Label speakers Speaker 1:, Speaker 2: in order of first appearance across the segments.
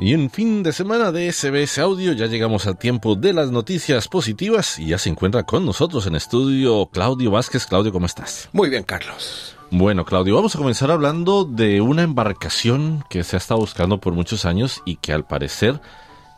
Speaker 1: Y en fin de semana de SBS Audio ya llegamos al tiempo de las noticias positivas y ya se encuentra con nosotros en estudio Claudio Vázquez. Claudio, ¿cómo estás?
Speaker 2: Muy bien, Carlos.
Speaker 1: Bueno, Claudio, vamos a comenzar hablando de una embarcación que se ha estado buscando por muchos años y que al parecer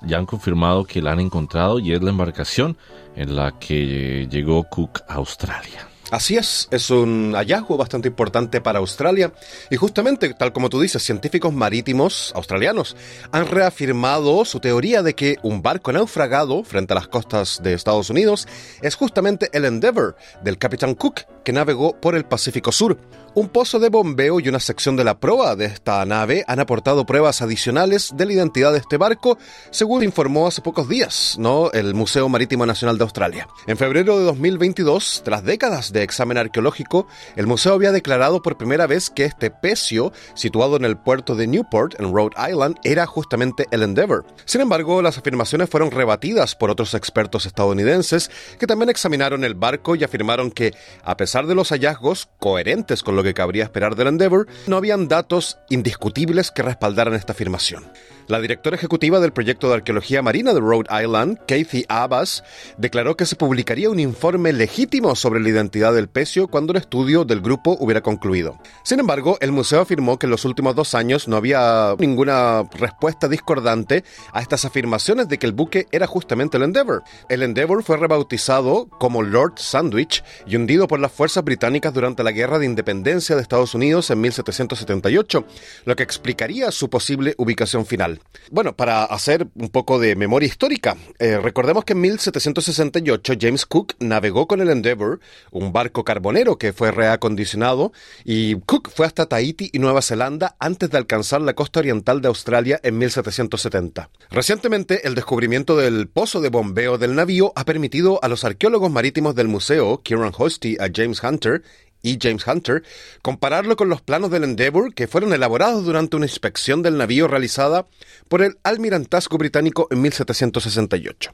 Speaker 1: ya han confirmado que la han encontrado y es la embarcación en la que llegó Cook a Australia.
Speaker 2: Así es, es un hallazgo bastante importante para Australia y justamente, tal como tú dices, científicos marítimos australianos han reafirmado su teoría de que un barco naufragado frente a las costas de Estados Unidos es justamente el Endeavour del capitán Cook que navegó por el Pacífico Sur. Un pozo de bombeo y una sección de la proa de esta nave han aportado pruebas adicionales de la identidad de este barco, según informó hace pocos días, ¿no? El Museo Marítimo Nacional de Australia. En febrero de 2022, tras décadas de examen arqueológico, el museo había declarado por primera vez que este pecio, situado en el puerto de Newport, en Rhode Island, era justamente el Endeavour. Sin embargo, las afirmaciones fueron rebatidas por otros expertos estadounidenses que también examinaron el barco y afirmaron que, a pesar de los hallazgos coherentes con lo que cabría esperar del Endeavour, no habían datos indiscutibles que respaldaran esta afirmación. La directora ejecutiva del proyecto de arqueología marina de Rhode Island, Kathy Abbas, declaró que se publicaría un informe legítimo sobre la identidad del pecio cuando el estudio del grupo hubiera concluido. Sin embargo, el museo afirmó que en los últimos dos años no había ninguna respuesta discordante a estas afirmaciones de que el buque era justamente el Endeavour. El Endeavour fue rebautizado como Lord Sandwich y hundido por las fuerzas británicas durante la Guerra de Independencia de Estados Unidos en 1778, lo que explicaría su posible ubicación final. Bueno, para hacer un poco de memoria histórica, eh, recordemos que en 1768 James Cook navegó con el Endeavour, un barco carbonero que fue reacondicionado, y Cook fue hasta Tahiti y Nueva Zelanda antes de alcanzar la costa oriental de Australia en 1770. Recientemente, el descubrimiento del pozo de bombeo del navío ha permitido a los arqueólogos marítimos del museo, Kieran Hosty a James Hunter, y James Hunter, compararlo con los planos del Endeavour que fueron elaborados durante una inspección del navío realizada por el almirantazgo británico en 1768.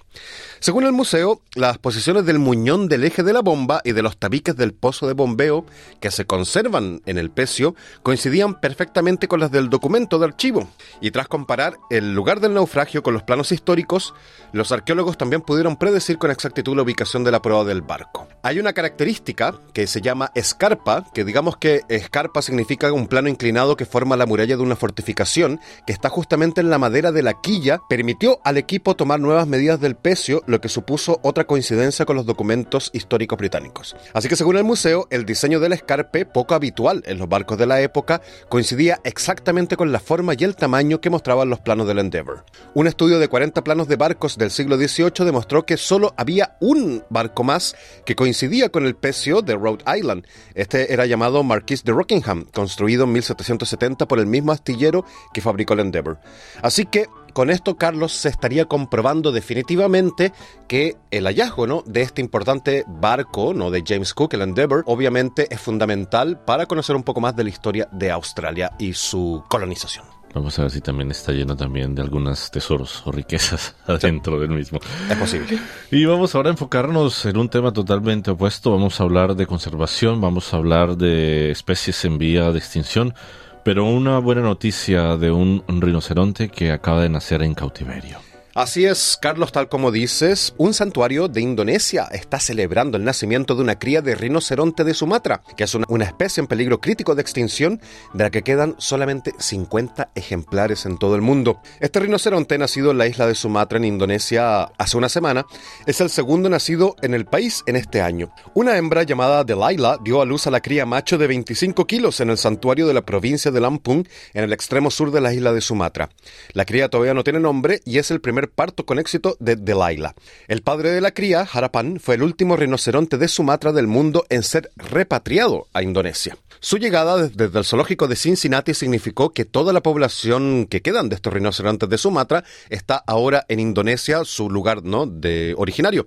Speaker 2: Según el museo, las posiciones del muñón del eje de la bomba y de los tabiques del pozo de bombeo que se conservan en el pecio coincidían perfectamente con las del documento de archivo, y tras comparar el lugar del naufragio con los planos históricos, los arqueólogos también pudieron predecir con exactitud la ubicación de la prueba del barco. Hay una característica que se llama escarpa, que digamos que escarpa significa un plano inclinado que forma la muralla de una fortificación, que está justamente en la madera de la quilla, permitió al equipo tomar nuevas medidas del pecio, lo que supuso otra coincidencia con los documentos históricos británicos. Así que según el museo, el diseño del escarpe, poco habitual en los barcos de la época, coincidía exactamente con la forma y el tamaño que mostraban los planos del Endeavour. Un estudio de 40 planos de barcos del siglo XVIII demostró que solo había un barco más que coincidía con el pecio de Rhode Island, este era llamado Marquis de Rockingham, construido en 1770 por el mismo astillero que fabricó el Endeavour. Así que con esto Carlos se estaría comprobando definitivamente que el hallazgo ¿no? de este importante barco ¿no? de James Cook, el Endeavour, obviamente es fundamental para conocer un poco más de la historia de Australia y su colonización.
Speaker 1: Vamos a ver si también está lleno también de algunos tesoros o riquezas adentro del mismo.
Speaker 2: Es posible.
Speaker 1: Y vamos ahora a enfocarnos en un tema totalmente opuesto. Vamos a hablar de conservación, vamos a hablar de especies en vía de extinción, pero una buena noticia de un, un rinoceronte que acaba de nacer en cautiverio.
Speaker 2: Así es, Carlos, tal como dices, un santuario de Indonesia está celebrando el nacimiento de una cría de rinoceronte de Sumatra, que es una, especie en peligro crítico de extinción, de la que quedan solamente 50 ejemplares en todo el mundo. Este rinoceronte, nacido en la isla de Sumatra, en Indonesia, hace una semana, es el segundo nacido en el país en este año. Una hembra llamada Delilah dio a luz a la cría macho de 25 kilos en el santuario de la provincia de Lampung, en el extremo sur de la isla de Sumatra. La cría todavía no tiene nombre y es el primer parto con éxito de Delilah. El padre de la cría, Harapan, fue el último rinoceronte de Sumatra del mundo en ser repatriado a Indonesia. Su llegada desde el zoológico de Cincinnati significó que toda la población que quedan de estos rinocerontes de Sumatra está ahora en Indonesia, su lugar ¿no? de originario.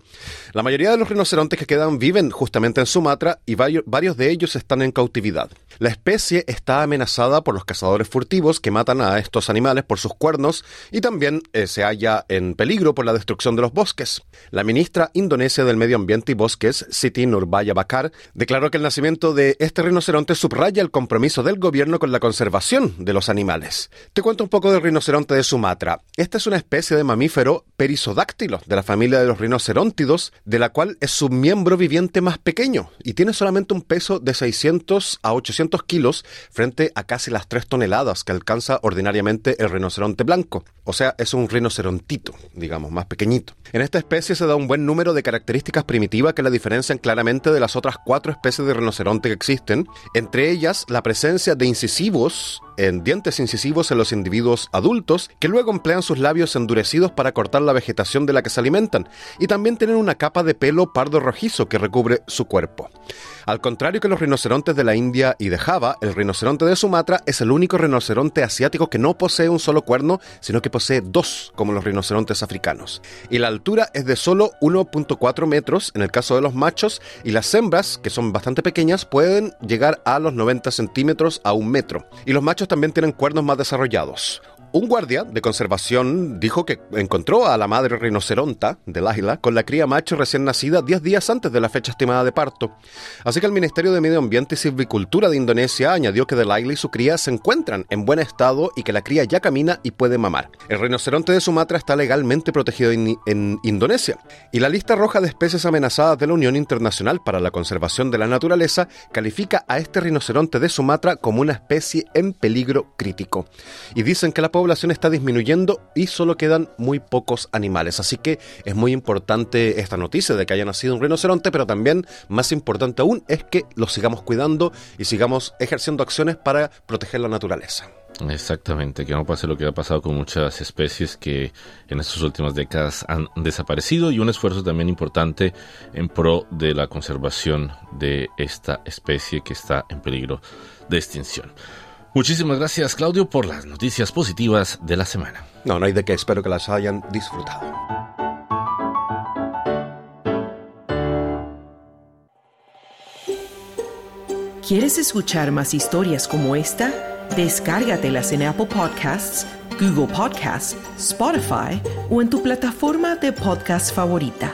Speaker 2: La mayoría de los rinocerontes que quedan viven justamente en Sumatra y varios de ellos están en cautividad. La especie está amenazada por los cazadores furtivos que matan a estos animales por sus cuernos y también eh, se halla en peligro por la destrucción de los bosques. La ministra indonesia del Medio Ambiente y Bosques, Siti Nurbaya Bakar, declaró que el nacimiento de este rinoceronte subraya el compromiso del gobierno con la conservación de los animales. Te cuento un poco del rinoceronte de Sumatra. Esta es una especie de mamífero perisodáctilo de la familia de los rinoceróntidos, de la cual es su miembro viviente más pequeño y tiene solamente un peso de 600 a 800 kilos frente a casi las 3 toneladas que alcanza ordinariamente el rinoceronte blanco. O sea, es un rinocerontito, digamos, más pequeñito. En esta especie se da un buen número de características primitivas que la diferencian claramente de las otras cuatro especies de rinoceronte que existen, entre ellas la presencia de incisivos en dientes incisivos en los individuos adultos que luego emplean sus labios endurecidos para cortar la vegetación de la que se alimentan y también tienen una capa de pelo pardo rojizo que recubre su cuerpo. Al contrario que los rinocerontes de la India y de Java, el rinoceronte de Sumatra es el único rinoceronte asiático que no posee un solo cuerno, sino que posee dos, como los rinocerontes africanos. Y la altura es de solo 1.4 metros en el caso de los machos, y las hembras, que son bastante pequeñas, pueden llegar a los 90 centímetros a un metro. Y los machos también tienen cuernos más desarrollados. Un guardia de conservación dijo que encontró a la madre rinoceronta del águila con la cría macho recién nacida 10 días antes de la fecha estimada de parto. Así que el Ministerio de Medio Ambiente y Silvicultura de Indonesia añadió que del águila y su cría se encuentran en buen estado y que la cría ya camina y puede mamar. El rinoceronte de Sumatra está legalmente protegido en, en Indonesia y la lista roja de especies amenazadas de la Unión Internacional para la Conservación de la Naturaleza califica a este rinoceronte de Sumatra como una especie en peligro crítico. Y dicen que la población está disminuyendo y solo quedan muy pocos animales. Así que es muy importante esta noticia de que haya nacido un rinoceronte, pero también más importante aún es que lo sigamos cuidando y sigamos ejerciendo acciones para proteger la naturaleza.
Speaker 1: Exactamente, que no pase lo que ha pasado con muchas especies que en estas últimas décadas han desaparecido y un esfuerzo también importante en pro de la conservación de esta especie que está en peligro de extinción. Muchísimas gracias Claudio por las noticias positivas de la semana.
Speaker 2: No, no hay de qué, espero que las hayan disfrutado.
Speaker 3: ¿Quieres escuchar más historias como esta? Descárgatelas en Apple Podcasts, Google Podcasts, Spotify o en tu plataforma de podcast favorita.